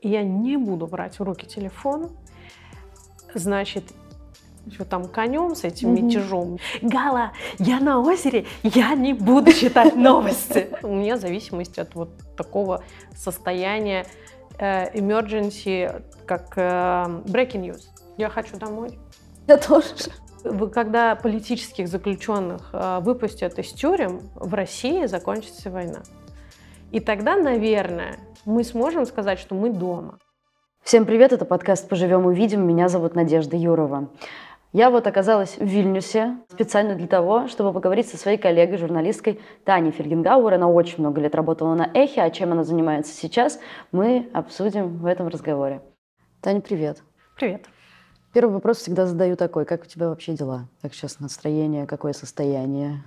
и я не буду брать в руки телефон, значит, что там конем с этим mm-hmm. мятежом. Гала, я на озере, я не буду читать новости. У меня зависимость от вот такого состояния э, emergency, как э, breaking news. Я хочу домой. Я тоже. Когда политических заключенных э, выпустят из тюрем, в России закончится война. И тогда, наверное, мы сможем сказать, что мы дома. Всем привет, это подкаст «Поживем увидим». Меня зовут Надежда Юрова. Я вот оказалась в Вильнюсе специально для того, чтобы поговорить со своей коллегой, журналисткой Таней Фельгенгауэр. Она очень много лет работала на «Эхе», а чем она занимается сейчас, мы обсудим в этом разговоре. Таня, привет. Привет. Первый вопрос всегда задаю такой. Как у тебя вообще дела? Как сейчас настроение, какое состояние?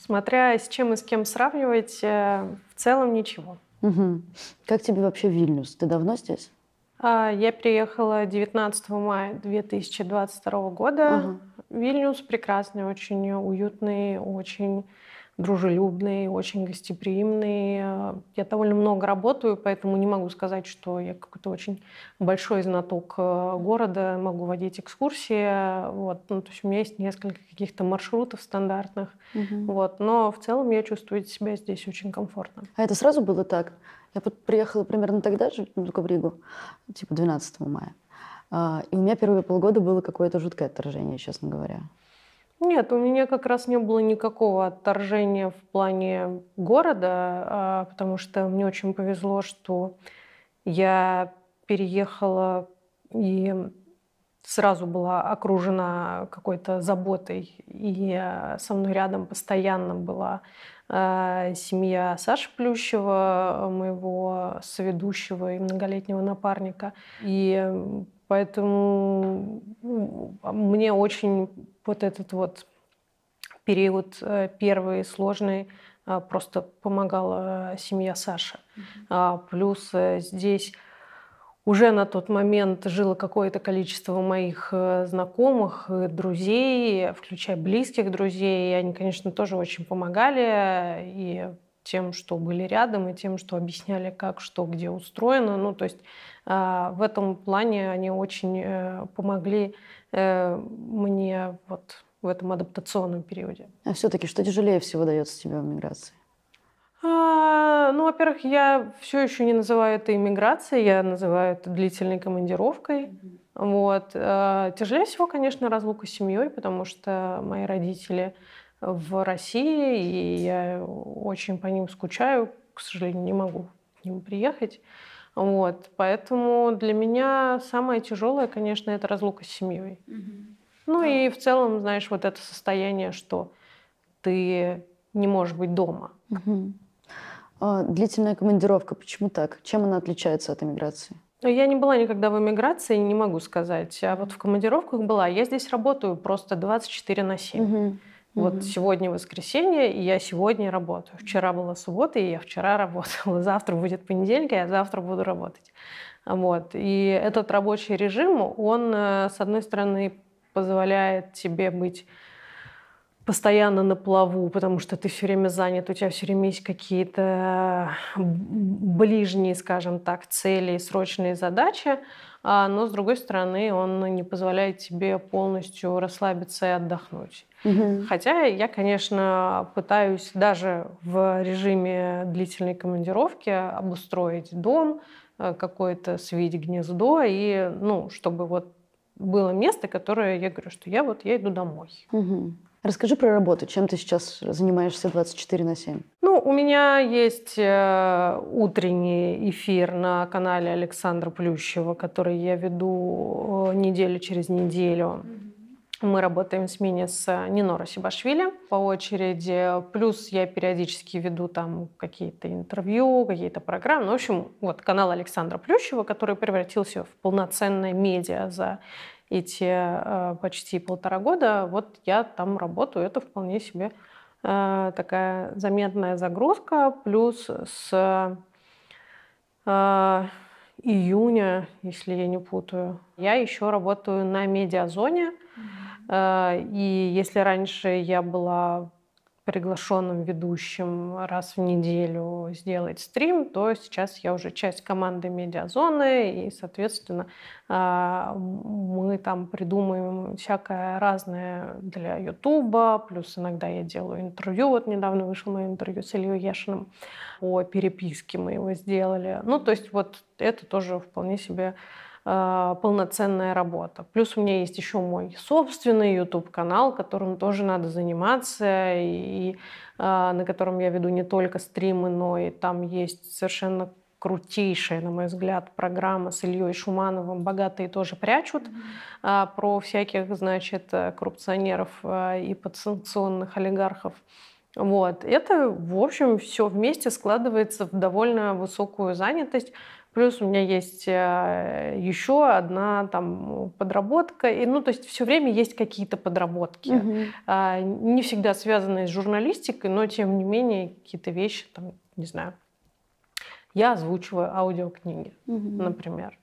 Смотря с чем и с кем сравнивать, э, в целом ничего. Угу. Как тебе вообще Вильнюс? Ты давно здесь? А, я приехала 19 мая 2022 года. Угу. Вильнюс прекрасный, очень уютный, очень дружелюбный, очень гостеприимный. Я довольно много работаю, поэтому не могу сказать, что я какой-то очень большой знаток э, города, могу водить экскурсии. Вот. Ну, то есть у меня есть несколько каких-то маршрутов стандартных. Угу. Вот. Но в целом я чувствую себя здесь очень комфортно. А это сразу было так? Я приехала примерно тогда же, ну, только в Ригу, типа 12 мая. А, и у меня первые полгода было какое-то жуткое отторжение, честно говоря. Нет, у меня как раз не было никакого отторжения в плане города, а, потому что мне очень повезло, что я переехала и сразу была окружена какой-то заботой, и со мной рядом постоянно была а, семья Саши Плющева, моего соведущего и многолетнего напарника. И поэтому ну, мне очень вот этот вот период э, первый сложный э, просто помогала семья Саши. Mm-hmm. Плюс э, здесь уже на тот момент жило какое-то количество моих знакомых, друзей, включая близких друзей. И они, конечно, тоже очень помогали и тем, что были рядом, и тем, что объясняли, как, что, где устроено. Ну, то есть в этом плане они очень помогли Э, мне вот в этом адаптационном периоде. А все-таки что тяжелее всего дается тебе в миграции? А, ну, во-первых, я все еще не называю это иммиграцией, я называю это длительной командировкой. Mm-hmm. Вот. А, тяжелее всего, конечно, разлука с семьей, потому что мои родители в России, и я очень по ним скучаю. К сожалению, не могу к ним приехать. Вот, поэтому для меня самое тяжелое, конечно, это разлука с семьей. Угу. Ну и в целом, знаешь, вот это состояние, что ты не можешь быть дома. Угу. А длительная командировка, почему так? Чем она отличается от эмиграции? Я не была никогда в эмиграции, не могу сказать. А вот в командировках была. Я здесь работаю просто 24 на 7. Угу. Вот угу. сегодня воскресенье, и я сегодня работаю. Вчера была суббота, и я вчера работала. Завтра будет понедельник, и я завтра буду работать. Вот. И этот рабочий режим, он, э, с одной стороны, позволяет тебе быть постоянно на плаву, потому что ты все время занят, у тебя все время есть какие-то ближние, скажем так, цели и срочные задачи, а, но с другой стороны он не позволяет тебе полностью расслабиться и отдохнуть. Угу. Хотя я, конечно, пытаюсь даже в режиме длительной командировки обустроить дом, э, какое-то свить гнездо, и, ну, чтобы вот было место, которое я говорю, что я вот я иду домой. Угу. Расскажи про работу. Чем ты сейчас занимаешься 24 на 7? Ну, у меня есть э, утренний эфир на канале Александра Плющева, который я веду э, неделю через неделю. Mm-hmm мы работаем в смене с Нино Сибашвили по очереди. Плюс я периодически веду там какие-то интервью, какие-то программы. Ну, в общем, вот канал Александра Плющева, который превратился в полноценное медиа за эти э, почти полтора года. Вот я там работаю. Это вполне себе э, такая заметная загрузка. Плюс с э, июня, если я не путаю, я еще работаю на медиазоне. Mm-hmm Э, и если раньше я была приглашенным ведущим раз в неделю сделать стрим, то сейчас я уже часть команды медиазоны, и, соответственно, а, мы там придумываем всякое разное для Ютуба, плюс иногда я делаю интервью. Вот недавно вышло мое интервью с Ильей Яшиным о переписке мы его сделали. Ну, то есть вот это тоже вполне себе полноценная работа. Плюс у меня есть еще мой собственный YouTube-канал, которым тоже надо заниматься, и а, на котором я веду не только стримы, но и там есть совершенно крутейшая, на мой взгляд, программа с Ильей Шумановым «Богатые тоже прячут» mm-hmm. про всяких, значит, коррупционеров и подсанкционных олигархов. Вот. Это, в общем, все вместе складывается в довольно высокую занятость. Плюс у меня есть э, еще одна там подработка. И, ну, то есть все время есть какие-то подработки. Угу. Не всегда связанные с журналистикой, но тем не менее какие-то вещи, там, не знаю. Я озвучиваю аудиокниги, угу. например.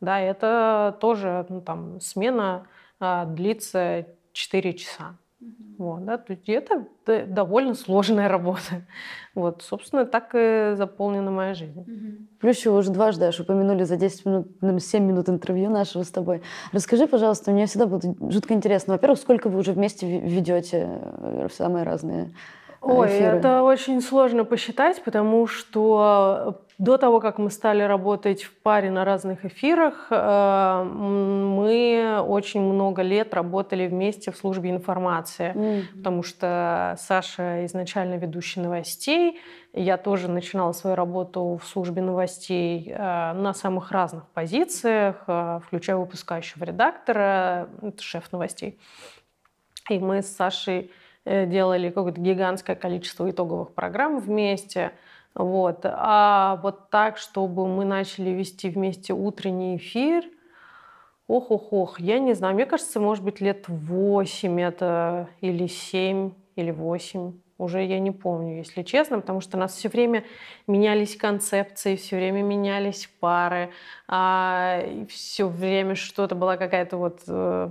Да, это тоже ну, там, смена а, длится 4 часа. Вот, да, то есть это довольно сложная работа. Вот, собственно, так и заполнена моя жизнь. Плюс еще уже дважды аж упомянули за 10 минут, 7 минут интервью нашего с тобой. Расскажи, пожалуйста, мне всегда было жутко интересно. Во-первых, сколько вы уже вместе ведете э, самые разные Ой, эфиры? это очень сложно посчитать, потому что до того, как мы стали работать в паре на разных эфирах, э, мы очень много лет работали вместе в службе информации, mm-hmm. потому что Саша изначально ведущий новостей, я тоже начинала свою работу в службе новостей э, на самых разных позициях, э, включая выпускающего редактора, это шеф новостей. И мы с Сашей делали какое-то гигантское количество итоговых программ вместе – вот. А вот так, чтобы мы начали вести вместе утренний эфир, ох-ох-ох, я не знаю, мне кажется, может быть, лет восемь это или семь или восемь уже я не помню, если честно, потому что у нас все время менялись концепции, все время менялись пары, а, все время что-то была какая-то вот э,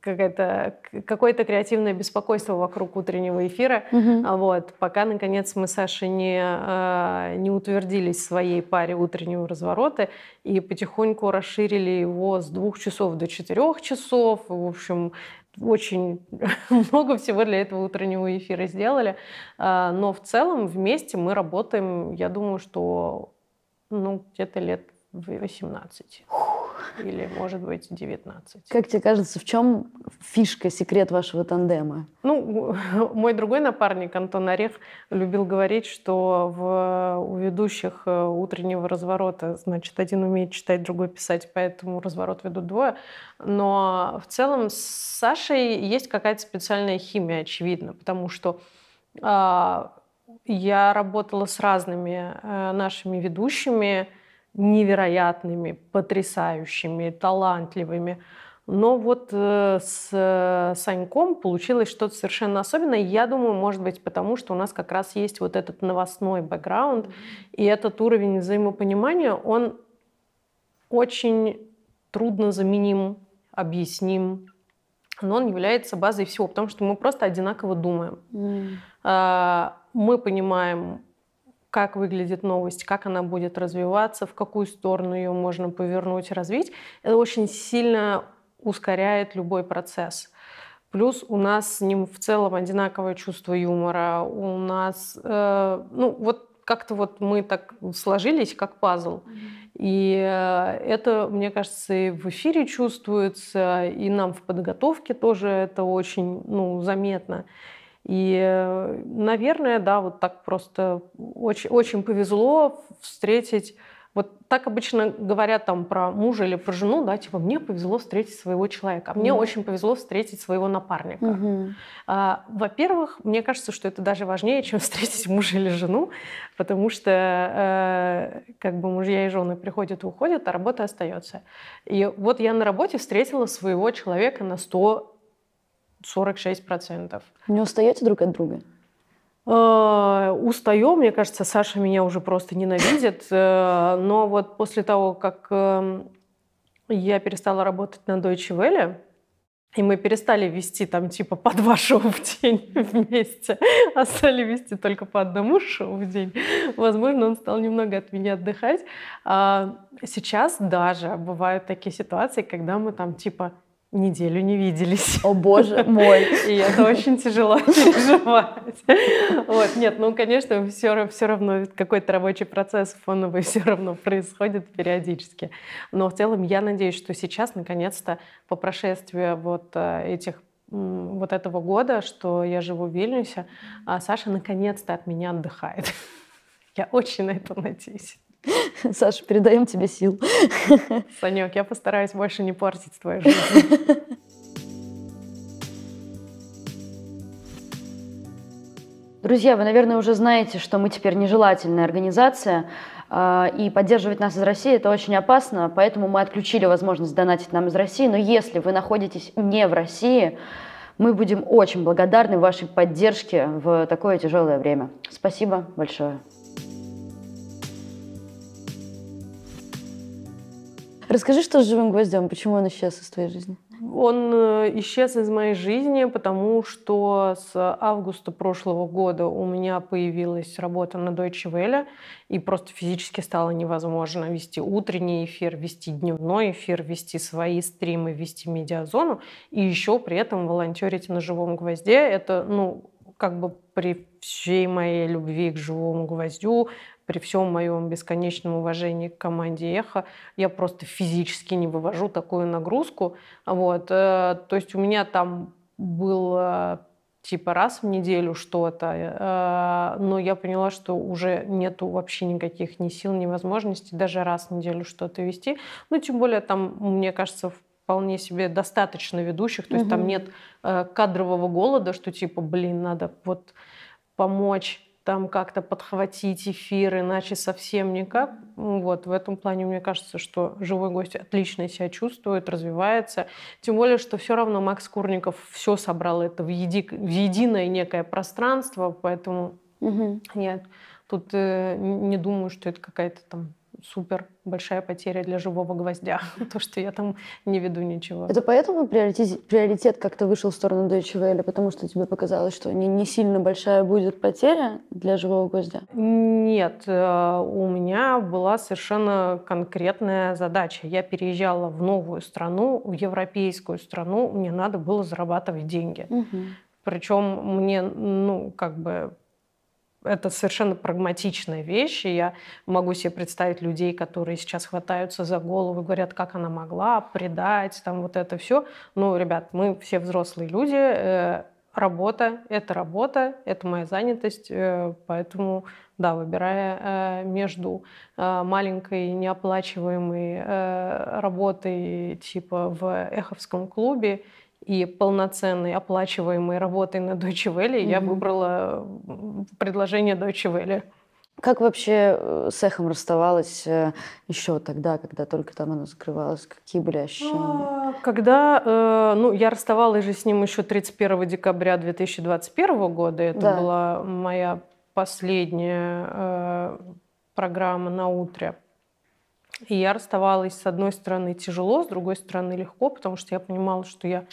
какое-то какое-то креативное беспокойство вокруг утреннего эфира. Угу. Вот, пока, наконец, мы с Сашей не, а, не утвердились в своей паре утреннего разворота и потихоньку расширили его с двух часов до четырех часов. В общем, очень много всего для этого утреннего эфира сделали. А, но в целом вместе мы работаем, я думаю, что ну, где-то лет 18 или, может быть, 19. Как тебе кажется, в чем фишка, секрет вашего тандема? Ну, мой другой напарник, Антон Орех, любил говорить, что в, у ведущих э, утреннего разворота, значит, один умеет читать, другой писать, поэтому разворот ведут двое. Но в целом с Сашей есть какая-то специальная химия, очевидно, потому что э, я работала с разными э, нашими ведущими, невероятными, потрясающими, талантливыми. Но вот э, с э, Саньком получилось что-то совершенно особенное. Я думаю, может быть, потому что у нас как раз есть вот этот новостной бэкграунд, и этот уровень взаимопонимания, он очень трудно заменим, объясним, но он является базой всего, потому что мы просто одинаково думаем. Mm. Мы понимаем как выглядит новость, как она будет развиваться, в какую сторону ее можно повернуть, развить, это очень сильно ускоряет любой процесс. Плюс у нас с ним в целом одинаковое чувство юмора. У нас, э, ну вот как-то вот мы так сложились, как пазл. И э, это, мне кажется, и в эфире чувствуется, и нам в подготовке тоже это очень ну, заметно. И, наверное, да, вот так просто очень, очень повезло встретить вот так обычно говорят там про мужа или про жену, да, типа мне повезло встретить своего человека, а мне mm. очень повезло встретить своего напарника. Mm-hmm. А, во-первых, мне кажется, что это даже важнее, чем встретить мужа или жену, потому что э, как бы мужья и жены приходят и уходят, а работа остается. И вот я на работе встретила своего человека на 100 46%. Не устаете друг от друга? Э, устаем, мне кажется, Саша меня уже просто ненавидит. Э, но вот после того, как эм, я перестала работать на Deutsche Welle, И мы перестали вести там типа по два шоу в день вместе, а стали вести только по одному шоу в день. Возможно, он стал немного от меня отдыхать. А сейчас даже бывают такие ситуации, когда мы там типа неделю не виделись. О боже мой. И это очень тяжело переживать. Вот, нет, ну, конечно, все, все равно какой-то рабочий процесс фоновый все равно происходит периодически. Но в целом я надеюсь, что сейчас, наконец-то, по прошествии вот э, этих вот этого года, что я живу в Вильнюсе, а Саша наконец-то от меня отдыхает. Я очень на это надеюсь. Саша, передаем тебе сил. Санек, я постараюсь больше не портить твою жизнь. Друзья, вы, наверное, уже знаете, что мы теперь нежелательная организация, а, и поддерживать нас из России это очень опасно, поэтому мы отключили возможность донатить нам из России. Но если вы находитесь не в России, мы будем очень благодарны вашей поддержке в такое тяжелое время. Спасибо большое. Расскажи, что с живым гвоздем, почему он исчез из твоей жизни? Он э, исчез из моей жизни, потому что с августа прошлого года у меня появилась работа на Deutsche Welle, и просто физически стало невозможно вести утренний эфир, вести дневной эфир, вести свои стримы, вести медиазону, и еще при этом волонтерить на живом гвозде. Это, ну, как бы при всей моей любви к живому гвоздю, при всем моем бесконечном уважении к команде «Эхо», я просто физически не вывожу такую нагрузку. Вот. Э, то есть у меня там был э, типа раз в неделю что-то, э, но я поняла, что уже нету вообще никаких ни сил, ни возможностей даже раз в неделю что-то вести. Ну, тем более там, мне кажется, вполне себе достаточно ведущих, то есть угу. там нет кадрового голода, что типа, блин, надо вот помочь там как-то подхватить эфир, иначе совсем никак. Вот, в этом плане мне кажется, что живой гость отлично себя чувствует, развивается. Тем более, что все равно Макс Курников все собрал это в, еди... в единое некое пространство, поэтому угу. я тут э, не думаю, что это какая-то там супер большая потеря для живого гвоздя, то, что я там не веду ничего. Это поэтому приоритет, приоритет как-то вышел в сторону Deutsche Welle, потому что тебе показалось, что не, не сильно большая будет потеря для живого гвоздя? Нет, э, у меня была совершенно конкретная задача. Я переезжала в новую страну, в европейскую страну, мне надо было зарабатывать деньги. Угу. Причем мне, ну, как бы это совершенно прагматичная вещь, и я могу себе представить людей, которые сейчас хватаются за голову и говорят, как она могла предать, там вот это все. Ну, ребят, мы все взрослые люди, э, работа — это работа, это моя занятость, э, поэтому, да, выбирая э, между маленькой неоплачиваемой работой типа в Эховском клубе и полноценной оплачиваемой работой на Deutsche Welle, mm-hmm. я выбрала предложение Deutsche Welle. Как вообще э, с эхом расставалась э, еще тогда, когда только там оно закрывалось? Какие были ощущения? А, когда, э, ну, я расставалась же с ним еще 31 декабря 2021 года. Это да. была моя последняя программа на утре. И я расставалась, с одной стороны, тяжело, с другой стороны, легко, потому что я понимала, что я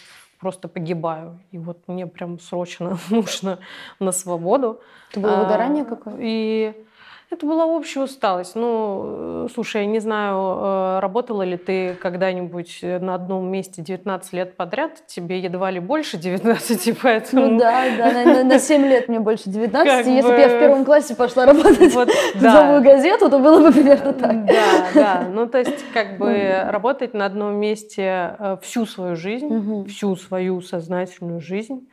просто погибаю. И вот мне прям срочно нужно на свободу. Это было выгорание а, какое? И это была общая усталость. Ну, слушай, я не знаю, э, работала ли ты когда-нибудь на одном месте 19 лет подряд, тебе едва ли больше 19, поэтому... Ну да, да, на, на 7 лет мне больше 19, как если бы... я в первом классе пошла работать вот, в да. новую газету, то было бы примерно так. Да, да, ну то есть как бы работать на одном месте э, всю свою жизнь, угу. всю свою сознательную жизнь,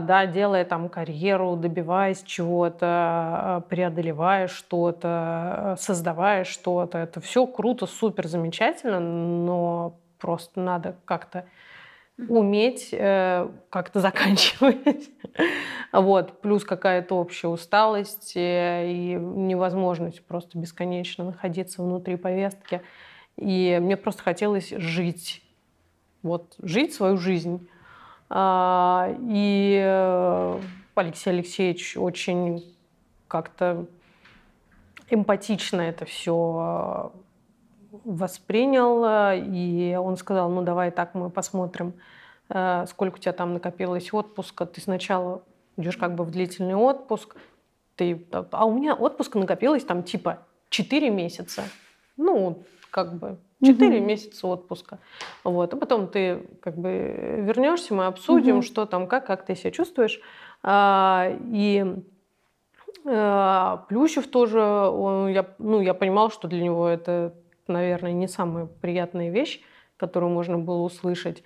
да, делая там карьеру, добиваясь чего-то, а, преодолевая что-то, создавая что-то. Это все круто, супер, замечательно, но просто надо как-то уметь э, как-то заканчивать. вот. Плюс какая-то общая усталость э, и невозможность просто бесконечно находиться внутри повестки. И мне просто хотелось жить. Вот, жить свою жизнь. А, и э, Алексей Алексеевич очень как-то эмпатично это все э, воспринял, и он сказал, ну давай так мы посмотрим э, сколько у тебя там накопилось отпуска, ты сначала идешь как бы в длительный отпуск, ты, а у меня отпуск накопилось там типа 4 месяца. Ну, как бы 4 угу. месяца отпуска. Вот. А потом ты как бы вернешься, мы обсудим, угу. что там, как, как ты себя чувствуешь. А, и а, Плющев тоже, он, я, ну, я понимала, что для него это, наверное, не самая приятная вещь, которую можно было услышать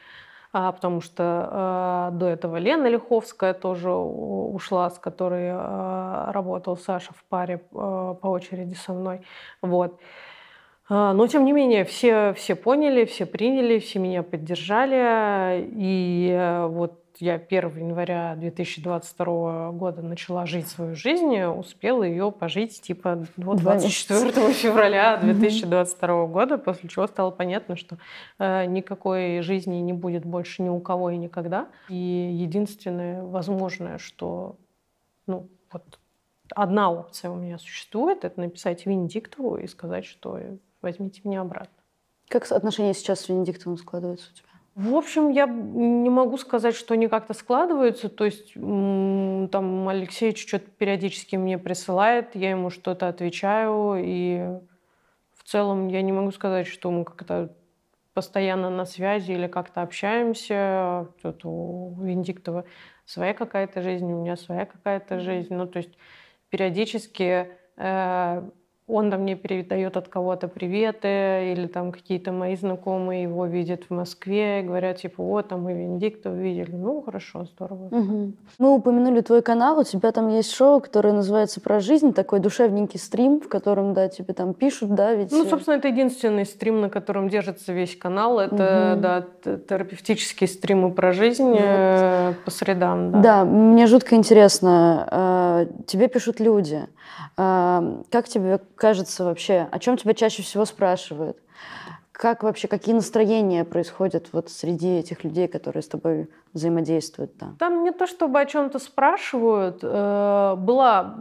а, потому что а, до этого Лена Лиховская тоже ушла, с которой а, работал Саша в паре а, по очереди со мной. Вот. А, но, тем не менее, все, все поняли, все приняли, все меня поддержали. И э, вот я 1 января 2022 года начала жить свою жизнь, успела ее пожить типа 24 февраля 2022 года, после чего стало понятно, что э, никакой жизни не будет больше ни у кого и никогда. И единственное возможное, что ну, вот одна опция у меня существует, это написать Венедиктову и сказать, что возьмите меня обратно. Как отношения сейчас с Венедиктовым складываются у тебя? В общем, я не могу сказать, что они как-то складываются. То есть там Алексей что-то периодически мне присылает, я ему что-то отвечаю. И в целом я не могу сказать, что мы как-то постоянно на связи или как-то общаемся. Тут у Виндиктова своя какая-то жизнь, у меня своя какая-то жизнь. Ну, то есть периодически э, он там мне передает от кого-то приветы, или там какие-то мои знакомые его видят в Москве, говорят, типа, вот, там мы Венедиктов видели. Ну, хорошо, здорово. Угу. Мы упомянули твой канал, у тебя там есть шоу, которое называется «Про жизнь», такой душевненький стрим, в котором, да, тебе там пишут, да, ведь... Ну, собственно, это единственный стрим, на котором держится весь канал. Это, угу. да, терапевтические стримы про жизнь вот. по средам, да. Да, мне жутко интересно, э, тебе пишут люди, как тебе кажется вообще, о чем тебя чаще всего спрашивают? Как вообще, какие настроения происходят вот среди этих людей, которые с тобой взаимодействуют? Да? Там не то, чтобы о чем-то спрашивают. Э, была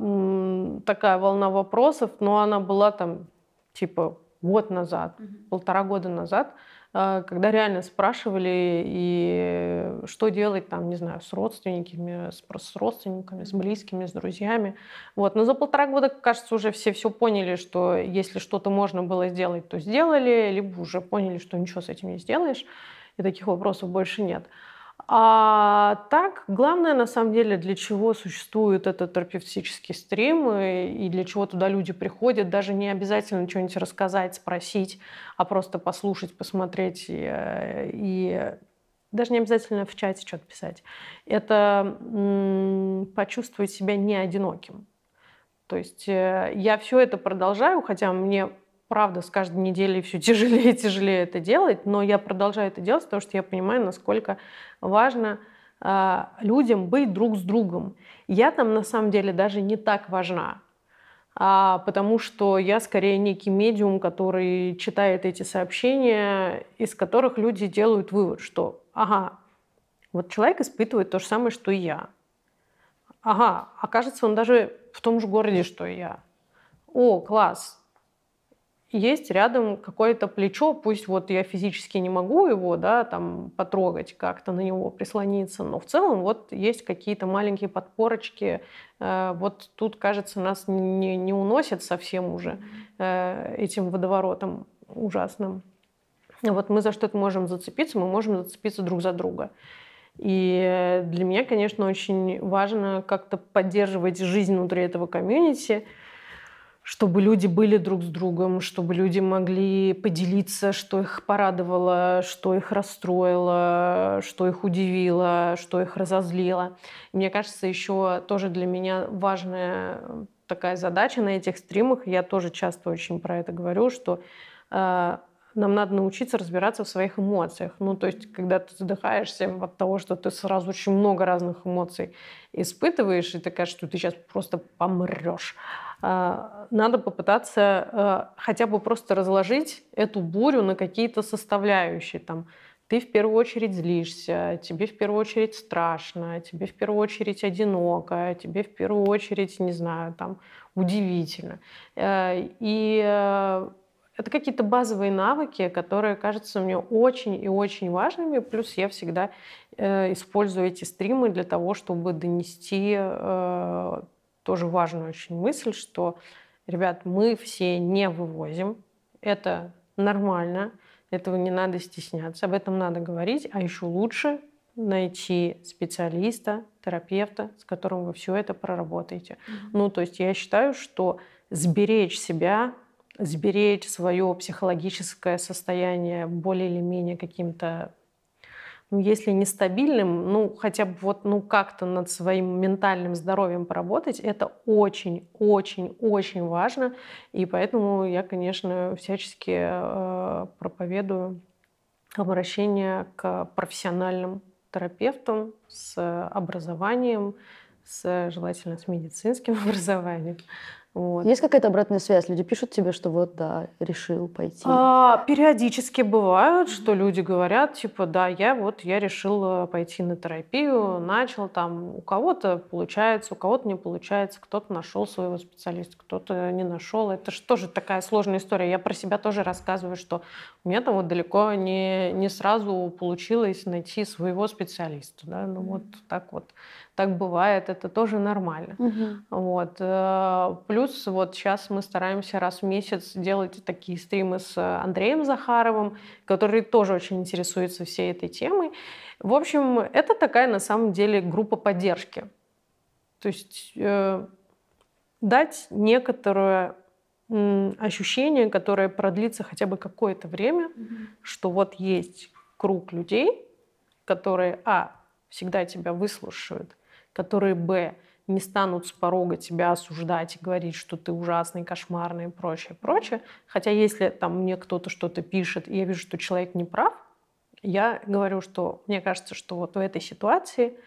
такая волна вопросов, но она была там типа год назад, mm полтора года назад. А, когда реально спрашивали, и что делать там, не знаю, с родственниками, с, с родственниками, с близкими, с друзьями. Вот. Но за полтора года, кажется, уже все все поняли, что если что-то можно было сделать, то сделали, либо уже поняли, что ничего с этим не сделаешь, и таких вопросов больше нет. А так, главное, на самом деле, для чего существует этот терапевтический стрим и, и для чего туда люди приходят, даже не обязательно что-нибудь рассказать, спросить, а просто послушать, посмотреть и, э, и даже не обязательно в чате что-то писать. Это почувствовать себя не одиноким. То есть э, я все это продолжаю, хотя мне правда, с каждой неделей все тяжелее и тяжелее это делать, но я продолжаю это делать, потому что я понимаю, насколько важно э, людям быть друг с другом. Я там на самом деле даже не так важна, а, потому что я скорее некий медиум, который читает эти сообщения, из которых люди делают вывод, что ага, вот человек испытывает то же самое, что и я. Ага, окажется, он даже в том же городе, что и я. О, класс, есть рядом какое-то плечо, пусть вот я физически не могу его, да, там потрогать, как-то на него прислониться, но в целом вот есть какие-то маленькие подпорочки, э, вот тут, кажется, нас не, не уносит совсем уже э, этим водоворотом ужасным. Вот мы за что-то можем зацепиться, мы можем зацепиться друг за друга. И для меня, конечно, очень важно как-то поддерживать жизнь внутри этого комьюнити, чтобы люди были друг с другом, чтобы люди могли поделиться, что их порадовало, что их расстроило, что их удивило, что их разозлило. Мне кажется, еще тоже для меня важная такая задача на этих стримах, я тоже часто очень про это говорю, что э, нам надо научиться разбираться в своих эмоциях. Ну, то есть, когда ты задыхаешься от того, что ты сразу очень много разных эмоций испытываешь, и кажется, что ты сейчас просто помрешь. А, надо попытаться а, хотя бы просто разложить эту бурю на какие-то составляющие. Там, ты в первую очередь злишься, тебе в первую очередь страшно, тебе в первую очередь одиноко, тебе в первую очередь, не знаю, там, удивительно. Э, и э, это какие-то базовые навыки, которые кажутся мне очень и очень важными. Плюс я всегда э, использую эти стримы для того, чтобы донести э, тоже важную очень мысль, что, ребят, мы все не вывозим. Это нормально, этого не надо стесняться, об этом надо говорить, а еще лучше найти специалиста, терапевта, с которым вы все это проработаете. Mm-hmm. Ну, то есть я считаю, что сберечь себя, сберечь свое психологическое состояние более или менее каким-то ну, если не стабильным, ну, хотя бы вот, ну, как-то над своим ментальным здоровьем поработать, это очень-очень-очень важно. И поэтому я, конечно, всячески э, проповедую обращение к профессиональным терапевтам с образованием, с, желательно с медицинским образованием. Вот. Есть какая-то обратная связь? Люди пишут тебе, что вот, да, решил пойти? А, периодически бывают, что люди говорят, типа, да, я вот, я решил пойти на терапию, начал там, у кого-то получается, у кого-то не получается, кто-то нашел своего специалиста, кто-то не нашел. Это же тоже такая сложная история. Я про себя тоже рассказываю, что у меня там вот далеко не, не сразу получилось найти своего специалиста, да, ну вот так вот так бывает, это тоже нормально. Угу. Вот. Э, плюс вот сейчас мы стараемся раз в месяц делать такие стримы с Андреем Захаровым, который тоже очень интересуется всей этой темой. В общем, это такая на самом деле группа поддержки. То есть э, дать некоторое ощущение, которое продлится хотя бы какое-то время, mm что вот есть круг людей, которые, а, всегда тебя выслушают, которые, б, не станут с порога тебя осуждать и говорить, что ты ужасный, кошмарный и прочее, прочее. Хотя если там мне кто-то что-то пишет, и я вижу, что человек не прав, я говорю, что мне кажется, что вот в этой ситуации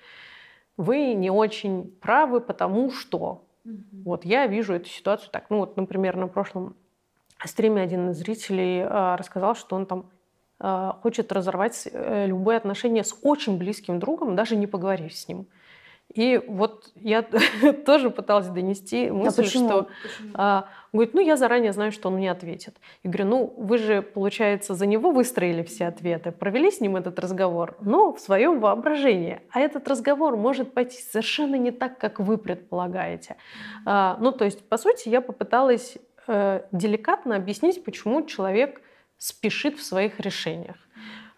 вы не очень правы, потому что угу. вот я вижу эту ситуацию так. Ну вот, например, на прошлом стриме один из зрителей э, рассказал, что он там э, хочет разорвать э, любые отношения с очень близким другом, даже не поговорив с ним. И вот я тоже пыталась донести а мысль, а почему? что почему? А, говорит, ну я заранее знаю, что он мне ответит. И говорю, ну вы же, получается, за него выстроили все ответы, провели с ним этот разговор, но в своем воображении. А этот разговор может пойти совершенно не так, как вы предполагаете. А, ну то есть, по сути, я попыталась э, деликатно объяснить, почему человек спешит в своих решениях.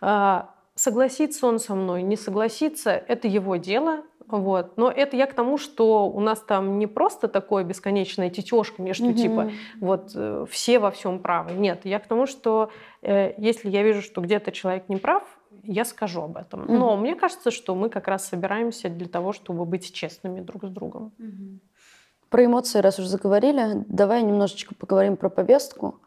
А, согласится он со мной, не согласится, это его дело, вот. Но это я к тому, что у нас там не просто такое бесконечное тетешка между угу. типа вот э, все во всем правы. Нет, я к тому, что э, если я вижу, что где-то человек не прав, я скажу об этом. Угу. Но мне кажется, что мы как раз собираемся для того, чтобы быть честными друг с другом. Угу. Про эмоции, раз уже заговорили, давай немножечко поговорим про повестку.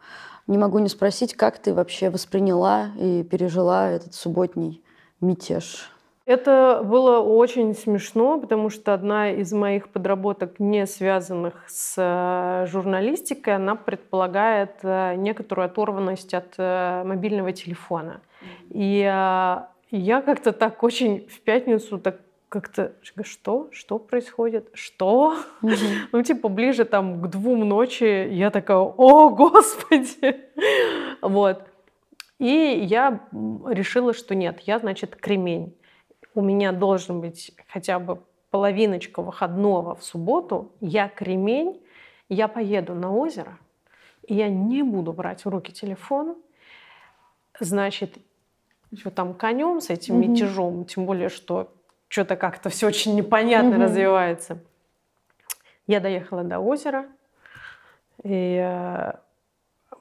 Не могу не спросить, как ты вообще восприняла и пережила этот субботний мятеж? Это было очень смешно, потому что одна из моих подработок, не связанных с э, журналистикой, она предполагает э, некоторую оторванность от э, мобильного телефона. И я как-то так очень в пятницу так как-то что что происходит? Что? Угу. ну типа ближе там к двум ночи я такая о господи! Вот. И я решила что нет я значит кремень у меня должен быть хотя бы половиночка выходного в субботу, я кремень, я поеду на озеро, и я не буду брать в руки телефон, значит, что там конем с этим mm-hmm. мятежом, тем более, что что-то как-то все очень непонятно mm-hmm. развивается. Я доехала до озера, и э,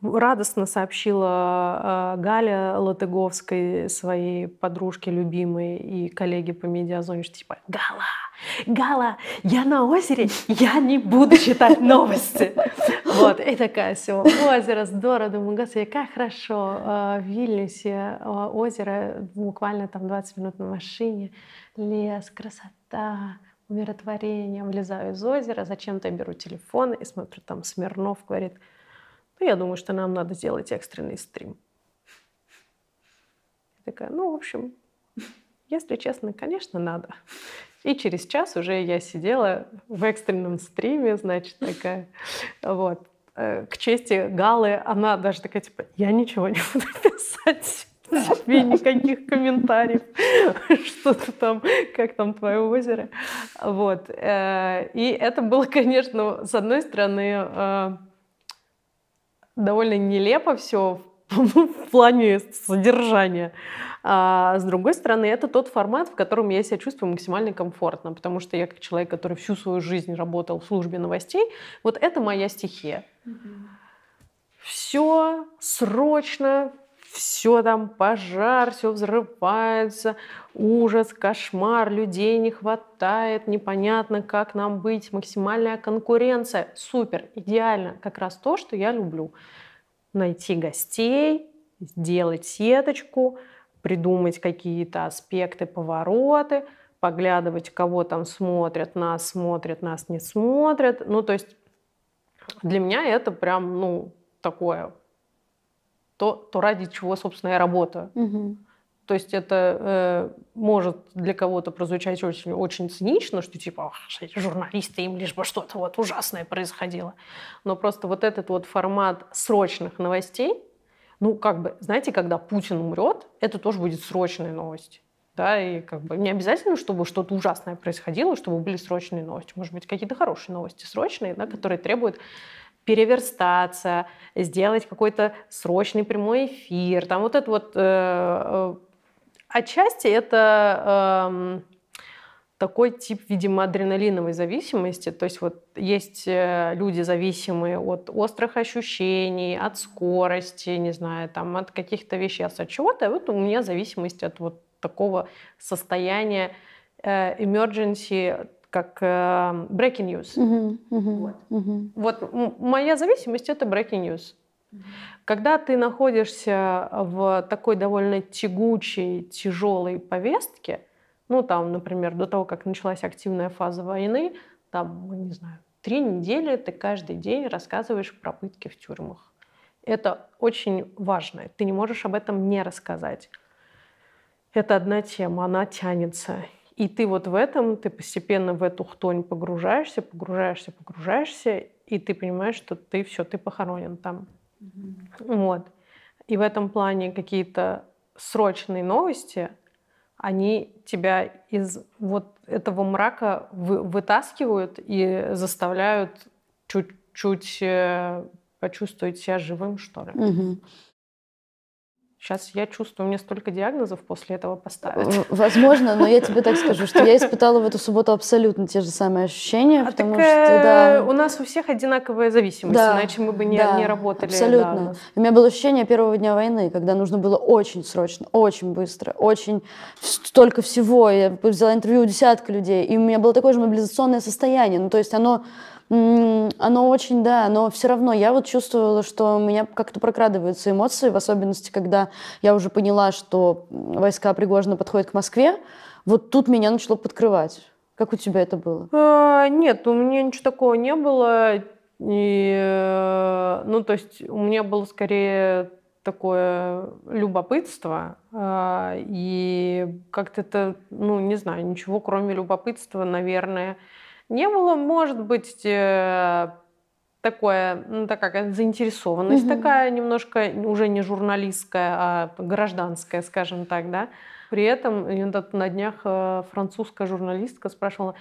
радостно сообщила э, Галя Латыговской, своей подружке любимой и коллеге по медиазоне, что типа «Гала, Гала, я на озере, я не буду читать новости». Вот, и такая все, озеро, здорово, думаю, господи, как хорошо, э, в Вильнюсе э, озеро, буквально там 20 минут на машине, лес, красота, умиротворение, влезаю из озера, зачем-то беру телефон и смотрю, там Смирнов говорит – ну, я думаю, что нам надо сделать экстренный стрим. Я такая, ну, в общем, если честно, конечно, надо. И через час уже я сидела в экстренном стриме, значит, такая, вот. э, к чести Галы, она даже такая, типа, я ничего не буду писать тебе никаких комментариев, что ты там, как там твое озеро. Вот. Э, и это было, конечно, с одной стороны, э, довольно нелепо все в плане содержания. А с другой стороны, это тот формат, в котором я себя чувствую максимально комфортно, потому что я как человек, который всю свою жизнь работал в службе новостей, вот это моя стихия. Все срочно, все там пожар, все взрывается, ужас, кошмар, людей не хватает, непонятно, как нам быть, максимальная конкуренция. Супер, идеально, как раз то, что я люблю. Найти гостей, сделать сеточку, придумать какие-то аспекты, повороты, поглядывать, кого там смотрят, нас смотрят, нас не смотрят. Ну, то есть для меня это прям, ну, такое то, то ради чего, собственно, я работаю. Угу. То есть это э, может для кого-то прозвучать очень, очень цинично, что типа эти журналисты, им лишь бы что-то вот ужасное происходило. Но просто вот этот вот формат срочных новостей, ну как бы, знаете, когда Путин умрет, это тоже будет срочные новости. Да, и как бы не обязательно, чтобы что-то ужасное происходило, чтобы были срочные новости. Может быть, какие-то хорошие новости срочные, да, которые требуют переверстаться, сделать какой-то срочный прямой эфир. Там вот это вот... Э, э, отчасти это... Э, такой тип, видимо, адреналиновой зависимости. То есть вот есть э, люди, зависимые от острых ощущений, от скорости, не знаю, там, от каких-то вещей, от чего-то. Вот у меня зависимость от вот такого состояния э, emergency как э, breaking news. Uh-huh, uh-huh, вот. Uh-huh. вот моя зависимость это breaking news. Когда ты находишься в такой довольно тягучей, тяжелой повестке, ну там, например, до того, как началась активная фаза войны, там, не знаю, три недели ты каждый день рассказываешь про пытки в тюрьмах. Это очень важно. Ты не можешь об этом не рассказать. Это одна тема, она тянется. И ты вот в этом, ты постепенно в эту хтонь погружаешься, погружаешься, погружаешься, и ты понимаешь, что ты все, ты похоронен там. Mm-hmm. Вот. И в этом плане какие-то срочные новости, они тебя из вот этого мрака вы, вытаскивают и заставляют чуть-чуть э, почувствовать себя живым, что ли. Угу. Сейчас я чувствую, мне столько диагнозов после этого поставят. Возможно, но я тебе так скажу, что я испытала в эту субботу абсолютно те же самые ощущения, а потому так, что э, да. У нас у всех одинаковая зависимость, да, иначе мы бы не, да, не работали. Абсолютно. Да, у меня было ощущение первого дня войны, когда нужно было очень срочно, очень быстро, очень столько всего. Я взяла интервью у десятка людей, и у меня было такое же мобилизационное состояние. Ну, то есть оно оно очень, да, но все равно я вот чувствовала, что у меня как-то прокрадываются эмоции, в особенности, когда я уже поняла, что войска Пригожина подходят к Москве, вот тут меня начало подкрывать. Как у тебя это было? А, нет, у меня ничего такого не было. И, э, ну, то есть у меня было скорее такое любопытство. А, и как-то это, ну, не знаю, ничего кроме любопытства, наверное, не было, может быть, э, такое, ну, такая заинтересованность угу. такая немножко уже не журналистская, а гражданская, скажем так, да. При этом на днях э, французская журналистка спрашивала,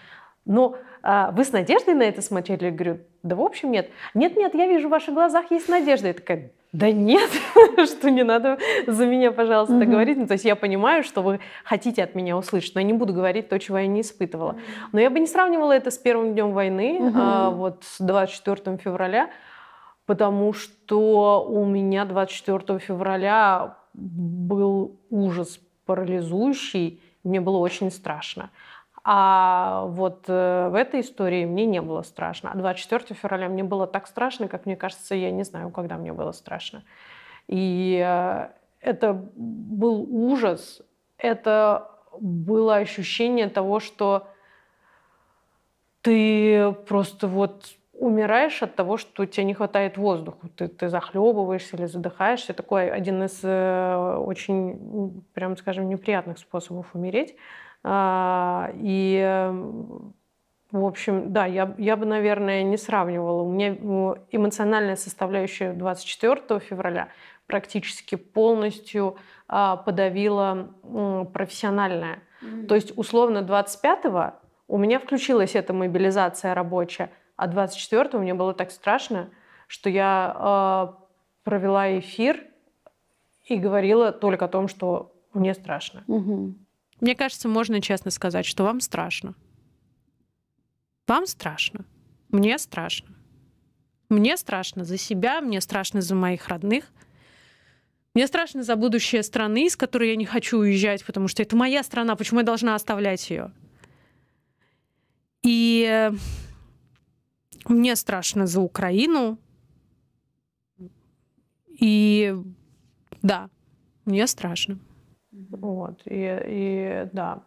но а, вы с надеждой на это смотрели? Я говорю, да в общем нет. Нет-нет, я вижу в ваших глазах есть надежда. Я такая, да нет, что не надо за меня, пожалуйста, mm-hmm. говорить. Ну, то есть я понимаю, что вы хотите от меня услышать, но я не буду говорить то, чего я не испытывала. Но я бы не сравнивала это с первым днем войны, mm-hmm. а, вот с 24 февраля, потому что у меня 24 февраля был ужас парализующий, мне было очень страшно. А вот э, в этой истории мне не было страшно. А 24 февраля мне было так страшно, как мне кажется, я не знаю, когда мне было страшно. И э, это был ужас, это было ощущение того, что ты просто вот умираешь от того, что тебе не хватает воздуха. Ты, ты захлебываешься или задыхаешься. Такой один из э, очень, прям скажем, неприятных способов умереть. А, и в общем, да, я, я бы, наверное, не сравнивала. У меня эмоциональная составляющая 24 февраля практически полностью а, подавила профессиональная. Mm-hmm. То есть, условно, 25-го у меня включилась эта мобилизация рабочая, а 24-го мне было так страшно, что я а, провела эфир и говорила только о том, что мне страшно. Mm-hmm. Мне кажется, можно честно сказать, что вам страшно. Вам страшно. Мне страшно. Мне страшно за себя, мне страшно за моих родных. Мне страшно за будущее страны, из которой я не хочу уезжать, потому что это моя страна, почему я должна оставлять ее? И мне страшно за Украину. И да, мне страшно. Вот, и, и да.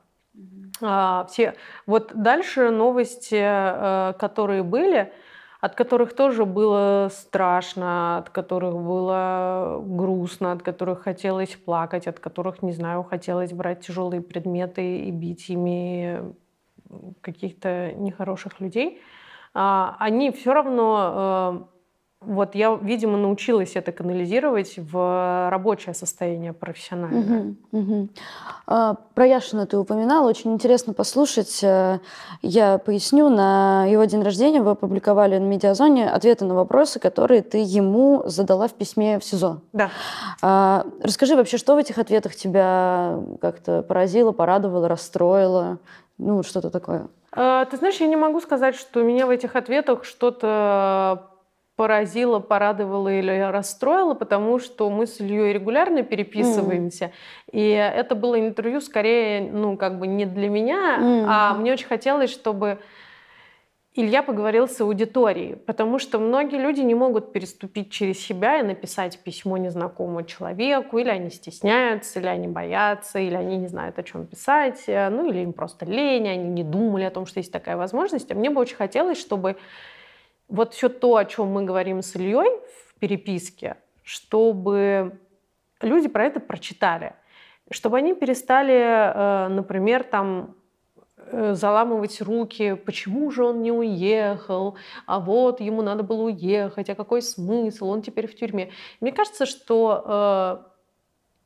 А, все. Вот дальше новости, э, которые были, от которых тоже было страшно, от которых было грустно, от которых хотелось плакать, от которых, не знаю, хотелось брать тяжелые предметы и бить ими каких-то нехороших людей, а, они все равно э, вот я, видимо, научилась это канализировать в рабочее состояние профессиональное. Угу, угу. А, про Яшина ты упоминала, очень интересно послушать. Э, я поясню, на его день рождения вы опубликовали на Медиазоне ответы на вопросы, которые ты ему задала в письме в СИЗО. Да. А, расскажи вообще, что в этих ответах тебя как-то поразило, порадовало, расстроило? Ну, что-то такое. А, ты знаешь, я не могу сказать, что меня в этих ответах что-то поразило, порадовало или расстроило, потому что мы с Ильей регулярно переписываемся. Mm. И это было интервью скорее, ну, как бы не для меня, mm. а мне очень хотелось, чтобы Илья поговорил с аудиторией, потому что многие люди не могут переступить через себя и написать письмо незнакомому человеку, или они стесняются, или они боятся, или они не знают, о чем писать, ну или им просто лень, они не думали о том, что есть такая возможность. А мне бы очень хотелось, чтобы вот все то, о чем мы говорим с Ильей в переписке, чтобы люди про это прочитали, чтобы они перестали, э, например, там э, заламывать руки, почему же он не уехал, а вот ему надо было уехать, а какой смысл, он теперь в тюрьме. Мне кажется, что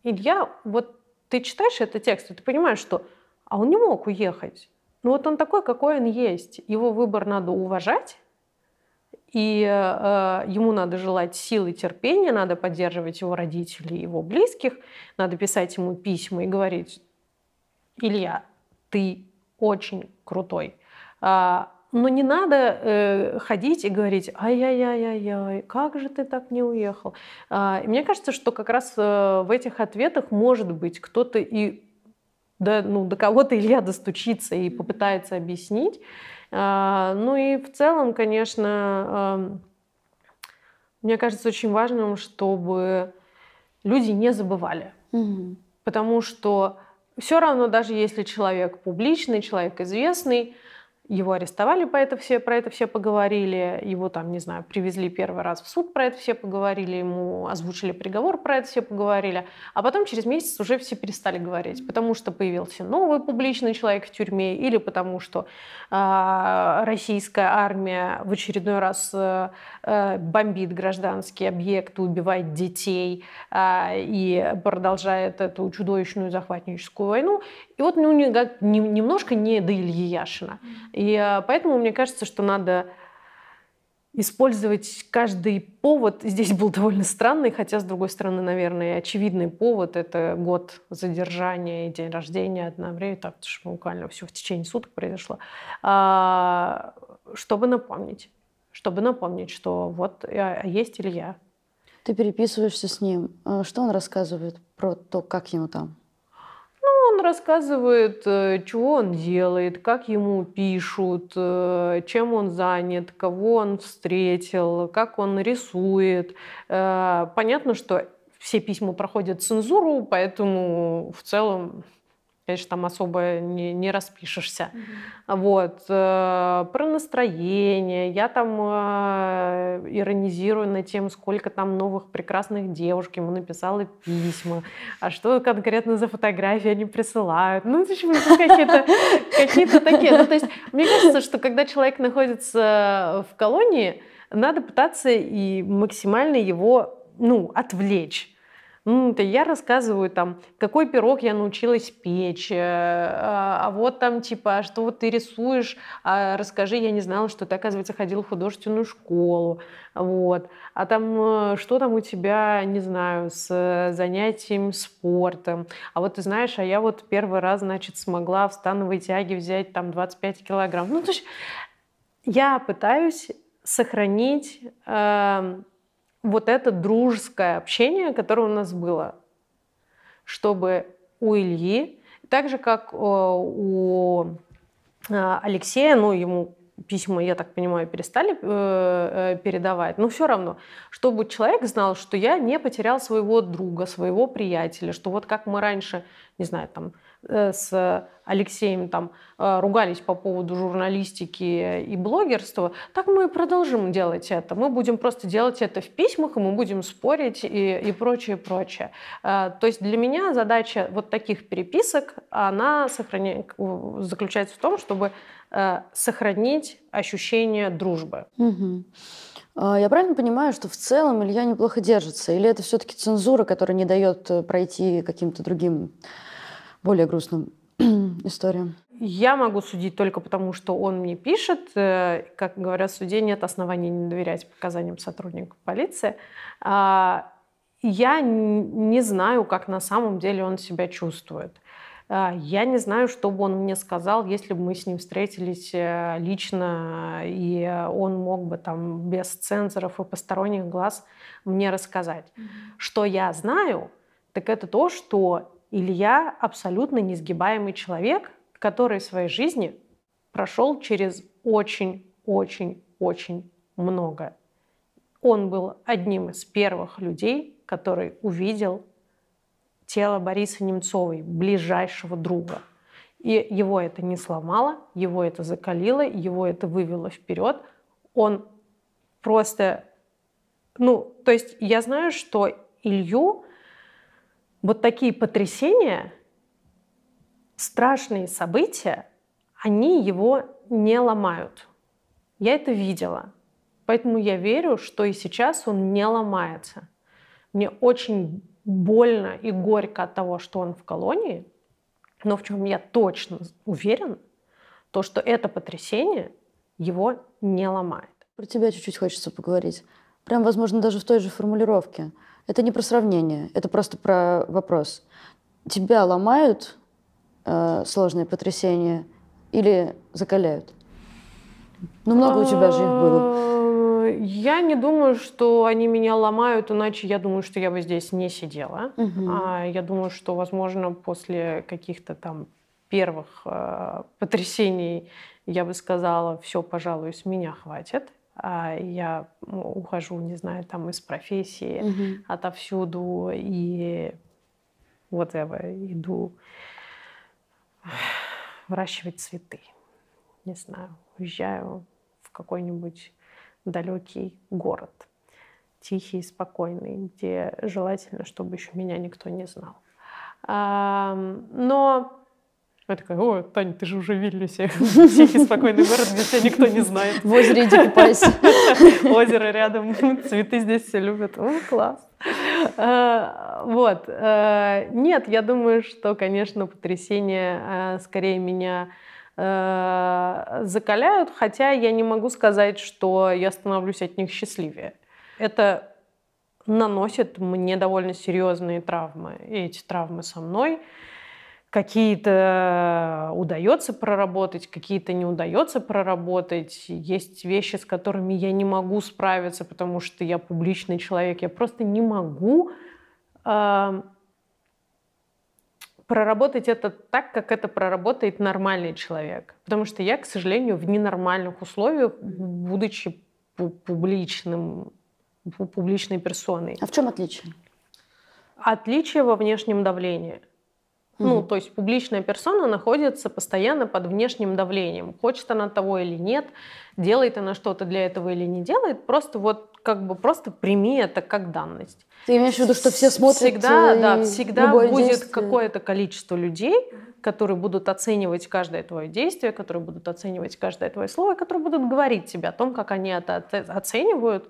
э, Илья, вот ты читаешь этот текст, и ты понимаешь, что а он не мог уехать. Ну вот он такой, какой он есть. Его выбор надо уважать, и э, ему надо желать силы терпения, надо поддерживать его родителей, его близких, надо писать ему письма и говорить, Илья, ты очень крутой. А, но не надо э, ходить и говорить, ай-яй-яй-яй, как же ты так не уехал. А, и мне кажется, что как раз э, в этих ответах может быть кто-то и до, ну, до кого-то Илья достучится и попытается объяснить. А, ну и в целом, конечно, мне кажется очень важным, чтобы люди не забывали. Угу. Потому что все равно, даже если человек публичный, человек известный, его арестовали, по это все, про это все поговорили, его там, не знаю, привезли первый раз в суд, про это все поговорили, ему озвучили приговор, про это все поговорили, а потом через месяц уже все перестали говорить, потому что появился новый публичный человек в тюрьме или потому что э, российская армия в очередной раз э, э, бомбит гражданские объекты, убивает детей э, и продолжает эту чудовищную захватническую войну. И вот ну, немножко не до Ильи Яшина. И а, поэтому мне кажется, что надо использовать каждый повод. Здесь был довольно странный, хотя, с другой стороны, наверное, очевидный повод. Это год задержания и день рождения одновременно. Так, что буквально все в течение суток произошло. А, чтобы напомнить. Чтобы напомнить, что вот а, есть Илья. Ты переписываешься с ним. Что он рассказывает про то, как ему там? Рассказывает, э, чего он делает, как ему пишут, э, чем он занят, кого он встретил, как он рисует. Э, понятно, что все письма проходят цензуру, поэтому в целом конечно, там особо не, не распишешься. Mm-hmm. Вот. Э, про настроение. Я там э, иронизирую над тем, сколько там новых прекрасных девушек ему написала письма. А что конкретно за фотографии они присылают. Ну, какие-то какие такие. Ну, то есть, мне кажется, что когда человек находится в колонии, надо пытаться и максимально его ну, отвлечь я рассказываю там, какой пирог я научилась печь, э, а, а вот там типа, что вот ты рисуешь, а расскажи, я не знала, что ты, оказывается, ходил в художественную школу, вот, а там, э, что там у тебя, не знаю, с занятием спортом, а вот ты знаешь, а я вот первый раз, значит, смогла в становой тяге взять там 25 килограмм, ну, то есть я пытаюсь сохранить э, вот это дружеское общение, которое у нас было, чтобы у Ильи, так же как э, у э, Алексея, ну, ему письма, я так понимаю, перестали э, передавать, но все равно, чтобы человек знал, что я не потерял своего друга, своего приятеля, что вот как мы раньше, не знаю, там, Э, с Алексеем там э, ругались по поводу журналистики и блогерства, так мы и продолжим делать это. Мы будем просто делать это в письмах, и мы будем спорить и, и прочее, прочее. Э, то есть для меня задача вот таких переписок, она сохраня... заключается в том, чтобы сохранить ощущение дружбы. Угу. Я правильно понимаю, что в целом Илья неплохо держится? Или это все-таки цензура, которая не дает пройти каким-то другим более грустным историям? Я могу судить только потому, что он мне пишет. Э, как говорят в суде, нет оснований не доверять показаниям сотрудников полиции. А, я не знаю, как на самом деле он себя чувствует. А, я не знаю, что бы он мне сказал, если бы мы с ним встретились э, лично, и он мог бы там без цензоров и посторонних глаз мне рассказать. Mm-hmm. Что я знаю, так это то, что Илья абсолютно несгибаемый человек, который в своей жизни прошел через очень-очень-очень много. Он был одним из первых людей, который увидел тело Бориса Немцовой, ближайшего друга. И его это не сломало, его это закалило, его это вывело вперед. Он просто... Ну, то есть я знаю, что Илью вот такие потрясения, страшные события, они его не ломают. Я это видела. Поэтому я верю, что и сейчас он не ломается. Мне очень больно и горько от того, что он в колонии, но в чем я точно уверен, то, что это потрясение его не ломает. Про тебя чуть-чуть хочется поговорить. Прям, возможно, даже в той же формулировке. Это не про сравнение, это просто про вопрос. Тебя ломают э, сложные потрясения или закаляют? Ну, много у тебя же их было. Я не думаю, что они меня ломают, иначе я думаю, что я бы здесь не сидела. Угу. Я думаю, что, возможно, после каких-то там первых э, потрясений я бы сказала, все, пожалуй, с меня хватит. А я ухожу, не знаю, там из профессии, угу. отовсюду, и вот я иду выращивать цветы. Не знаю, уезжаю в какой-нибудь далекий город, тихий, спокойный, где желательно, чтобы еще меня никто не знал. Но я такая, о, Таня, ты же уже в Вильнюсе. Тихий, спокойный город, где тебя никто не знает. В озере иди купайся. Озеро рядом, цветы здесь все любят. О, класс. А, вот. А, нет, я думаю, что, конечно, потрясения а, скорее меня закаляют, хотя я не могу сказать, что я становлюсь от них счастливее. Это наносит мне довольно серьезные травмы. И эти травмы со мной какие-то удается проработать, какие-то не удается проработать. Есть вещи, с которыми я не могу справиться, потому что я публичный человек. Я просто не могу э, проработать это так, как это проработает нормальный человек. Потому что я, к сожалению, в ненормальных условиях, будучи публичным, публичной персоной. А в чем отличие? Отличие во внешнем давлении – Угу. Ну, то есть публичная персона находится постоянно под внешним давлением. Хочет она того или нет, делает она что-то для этого или не делает, просто вот как бы просто прими это как данность. Ты имеешь в виду, что все смотрят Всегда, да, всегда будет какое-то количество людей, которые будут оценивать каждое твое действие, которые будут оценивать каждое твое слово, которые будут говорить тебе о том, как они это оценивают.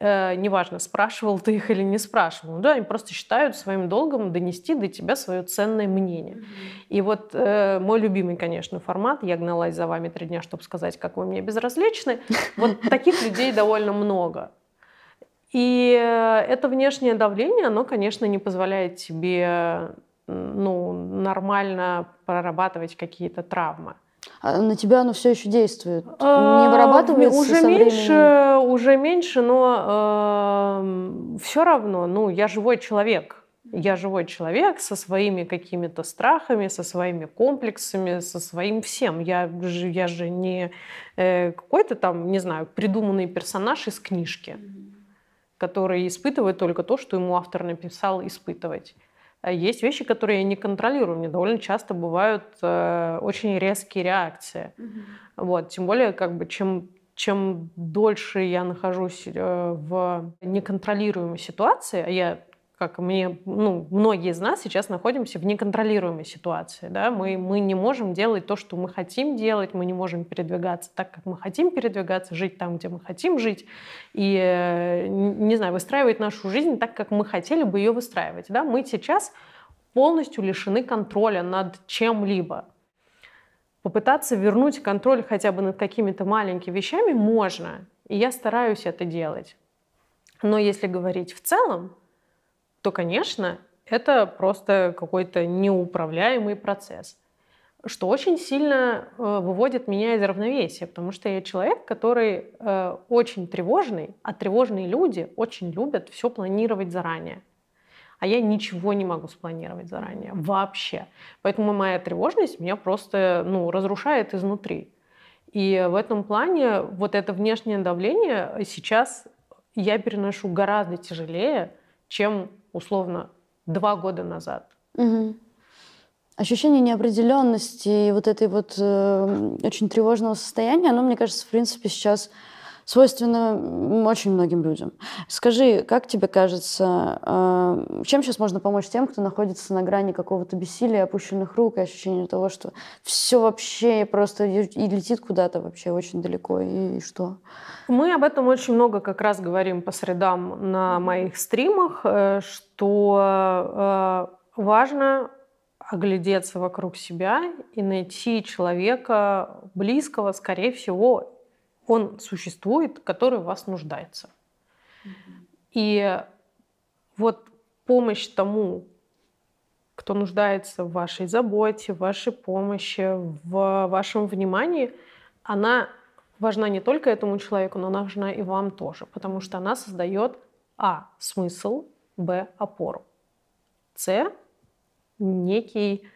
Э, неважно, спрашивал ты их или не спрашивал. Да, они просто считают своим долгом донести до тебя свое ценное мнение. Mm-hmm. И вот э, мой любимый, конечно, формат «Я гналась за вами три дня, чтобы сказать, как вы мне безразличны». Вот таких людей довольно много. И э, это внешнее давление, оно, конечно, не позволяет тебе ну, нормально прорабатывать какие-то травмы. А на тебя оно все еще действует? Не а, вырабатывается уже со меньше, временем? уже меньше, но э, все равно, ну, я живой человек. Я живой человек со своими какими-то страхами, со своими комплексами, со своим всем. Я, я же не э, какой-то там, не знаю, придуманный персонаж из книжки. Который испытывает только то, что ему автор написал испытывать. А есть вещи, которые я не контролирую. Мне довольно часто бывают э, очень резкие реакции. Mm-hmm. Вот. Тем более, как бы, чем, чем дольше я нахожусь э, в неконтролируемой ситуации, а я как мне, ну, многие из нас сейчас находимся в неконтролируемой ситуации, да, мы, мы не можем делать то, что мы хотим делать, мы не можем передвигаться так, как мы хотим передвигаться, жить там, где мы хотим жить, и, э, не знаю, выстраивать нашу жизнь так, как мы хотели бы ее выстраивать, да, мы сейчас полностью лишены контроля над чем-либо. Попытаться вернуть контроль хотя бы над какими-то маленькими вещами можно, и я стараюсь это делать. Но если говорить в целом, то, конечно, это просто какой-то неуправляемый процесс, что очень сильно э, выводит меня из равновесия, потому что я человек, который э, очень тревожный, а тревожные люди очень любят все планировать заранее. А я ничего не могу спланировать заранее, вообще. Поэтому моя тревожность меня просто ну, разрушает изнутри. И в этом плане вот это внешнее давление сейчас я переношу гораздо тяжелее, чем условно два года назад. Угу. Ощущение неопределенности и вот этой вот э, очень тревожного состояния, оно, мне кажется, в принципе, сейчас свойственно очень многим людям. Скажи, как тебе кажется, э, чем сейчас можно помочь тем, кто находится на грани какого-то бессилия, опущенных рук и ощущения того, что все вообще просто и летит куда-то вообще очень далеко, и, и что? Мы об этом очень много как раз говорим по средам на моих стримах, э, что э, важно оглядеться вокруг себя и найти человека близкого, скорее всего, он существует, который в вас нуждается. И вот помощь тому, кто нуждается в вашей заботе, в вашей помощи, в вашем внимании, она важна не только этому человеку, но она важна и вам тоже, потому что она создает а. смысл, б. опору, с. некий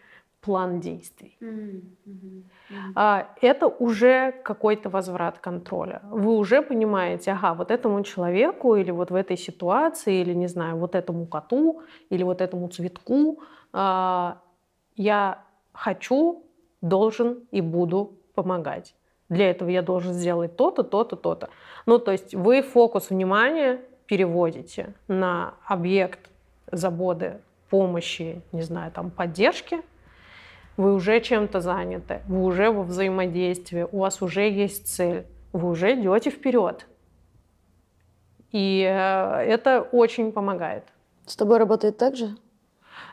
план действий. Mm-hmm. Это уже какой-то возврат контроля. Вы уже понимаете, ага, вот этому человеку или вот в этой ситуации, или, не знаю, вот этому коту, или вот этому цветку а, я хочу, должен и буду помогать. Для этого я должен сделать то-то, то-то, то-то. Ну, то есть вы фокус внимания переводите на объект заботы, помощи, не знаю, там, поддержки, вы уже чем-то заняты, вы уже во взаимодействии, у вас уже есть цель, вы уже идете вперед. И э, это очень помогает. С тобой работает так же?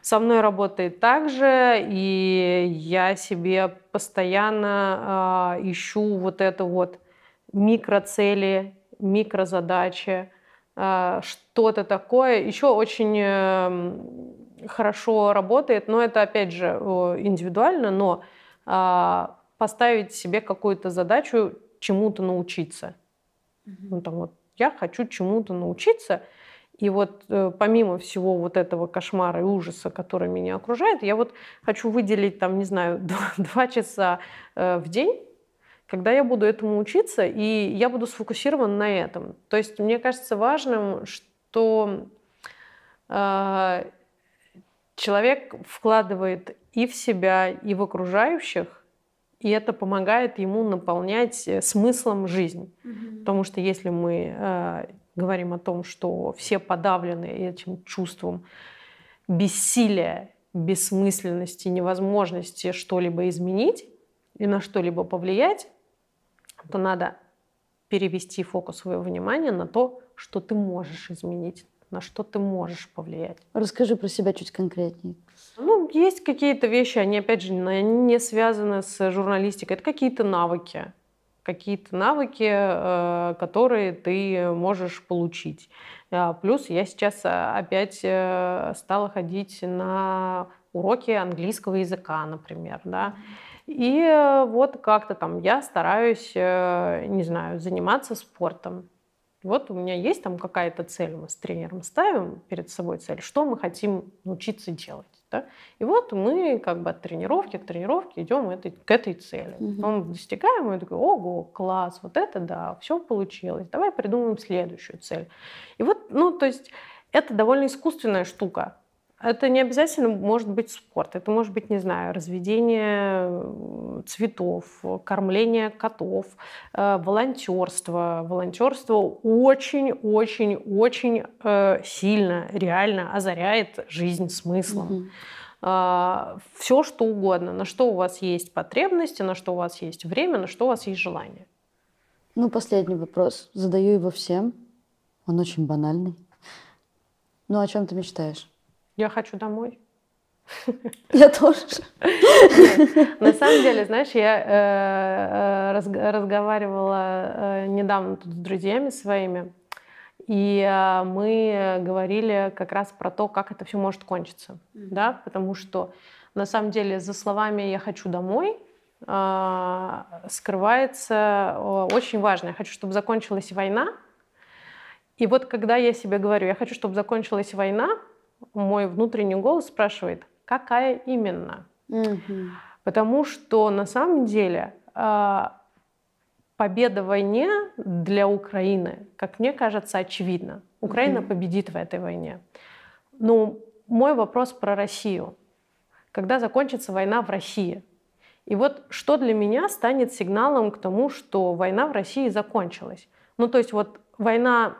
Со мной работает так же, и я себе постоянно э, ищу вот это вот микроцели, микрозадачи, э, что-то такое. Еще очень э, хорошо работает, но это опять же индивидуально, но э, поставить себе какую-то задачу чему-то научиться. Mm-hmm. Ну, там вот я хочу чему-то научиться, и вот э, помимо всего вот этого кошмара и ужаса, который меня окружает, я вот хочу выделить там, не знаю, два часа э, в день, когда я буду этому учиться, и я буду сфокусирован на этом. То есть мне кажется важным, что э, человек вкладывает и в себя, и в окружающих, и это помогает ему наполнять э, смыслом жизнь. Угу. Потому что если мы э, говорим о том, что все подавлены этим чувством бессилия, бессмысленности, невозможности что-либо изменить и на что-либо повлиять, то надо перевести фокус своего внимания на то, что ты можешь изменить, на что ты можешь повлиять. Расскажи про себя чуть конкретнее. Ну, есть какие-то вещи, они, опять же, не связаны с журналистикой. Это какие-то навыки. Какие-то навыки, э, которые ты можешь получить. А, плюс я сейчас э, опять э, стала ходить на уроки английского языка, например, да. И вот как-то там я стараюсь, не знаю, заниматься спортом. Вот у меня есть там какая-то цель, мы с тренером ставим перед собой цель, что мы хотим научиться делать. Да? И вот мы как бы от тренировки к тренировке идем этой, к этой цели. Угу. Потом достигаем, и такой, ого, класс, вот это да, все получилось, давай придумаем следующую цель. И вот, ну, то есть это довольно искусственная штука. Это не обязательно может быть спорт. Это может быть, не знаю, разведение э, цветов, кормление котов, э, волонтерство. Волонтерство очень-очень-очень э, сильно, реально озаряет жизнь смыслом. Угу. Все, что угодно, на что у вас есть потребности, на что у вас есть время, на что у вас есть желание. Ну, последний вопрос. Задаю его всем. Он очень банальный. Ну, о чем ты мечтаешь? Я хочу домой. Я тоже. На самом деле, знаешь, я э, э, разговаривала э, недавно тут с друзьями своими, и мы говорили как раз про то, как это все может кончиться, да, потому что на самом деле за словами «я хочу домой» скрывается очень важно. Я хочу, чтобы закончилась война. И вот когда я себе говорю, я хочу, чтобы закончилась война, мой внутренний голос спрашивает, какая именно? Угу. Потому что на самом деле а, победа в войне для Украины, как мне кажется, очевидна. Украина угу. победит в этой войне. Но мой вопрос про Россию. Когда закончится война в России? И вот что для меня станет сигналом к тому, что война в России закончилась? Ну, то есть вот война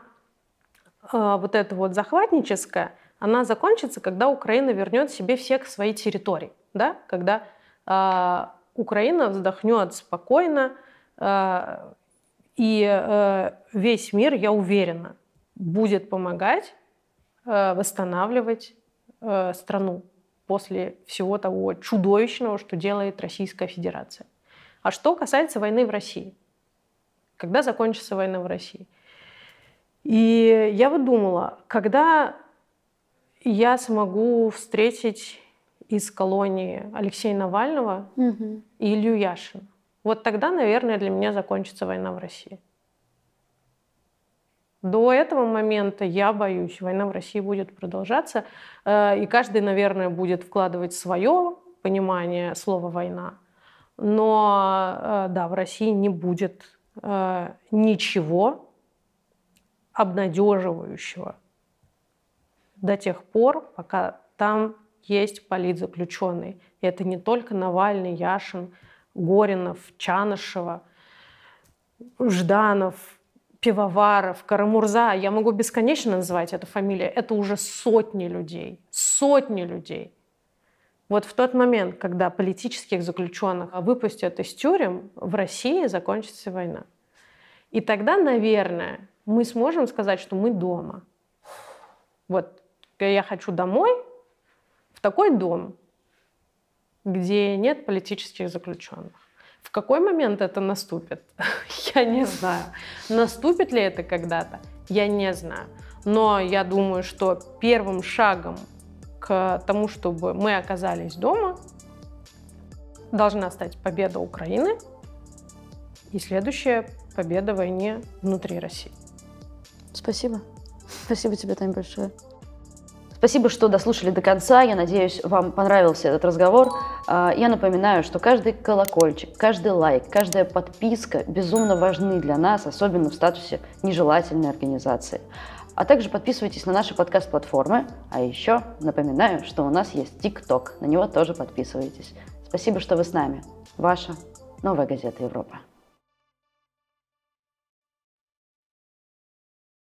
э, вот эта вот захватническая – она закончится, когда Украина вернет себе всех свои территории, да? когда э, Украина вздохнет спокойно, э, и э, весь мир, я уверена, будет помогать э, восстанавливать э, страну после всего того чудовищного, что делает Российская Федерация. А что касается войны в России? Когда закончится война в России? И я вот думала, когда я смогу встретить из колонии Алексея Навального угу. и Илью Яшина. Вот тогда, наверное, для меня закончится война в России. До этого момента, я боюсь, война в России будет продолжаться, э, и каждый, наверное, будет вкладывать свое понимание слова «война». Но э, да, в России не будет э, ничего обнадеживающего до тех пор, пока там есть политзаключенные. И это не только Навальный, Яшин, Горинов, Чанышева, Жданов, Пивоваров, Карамурза. Я могу бесконечно называть эту фамилию. Это уже сотни людей. Сотни людей. Вот в тот момент, когда политических заключенных выпустят из тюрем, в России закончится война. И тогда, наверное, мы сможем сказать, что мы дома. Вот я хочу домой, в такой дом, где нет политических заключенных. В какой момент это наступит? Я не знаю. Наступит ли это когда-то? Я не знаю. Но я думаю, что первым шагом к тому, чтобы мы оказались дома, должна стать победа Украины и следующая победа в войне внутри России. Спасибо. Спасибо тебе, Таня, большое. Спасибо, что дослушали до конца. Я надеюсь, вам понравился этот разговор. А, я напоминаю, что каждый колокольчик, каждый лайк, каждая подписка безумно важны для нас, особенно в статусе нежелательной организации. А также подписывайтесь на наши подкаст-платформы. А еще напоминаю, что у нас есть ТикТок. На него тоже подписывайтесь. Спасибо, что вы с нами. Ваша Новая газета Европа.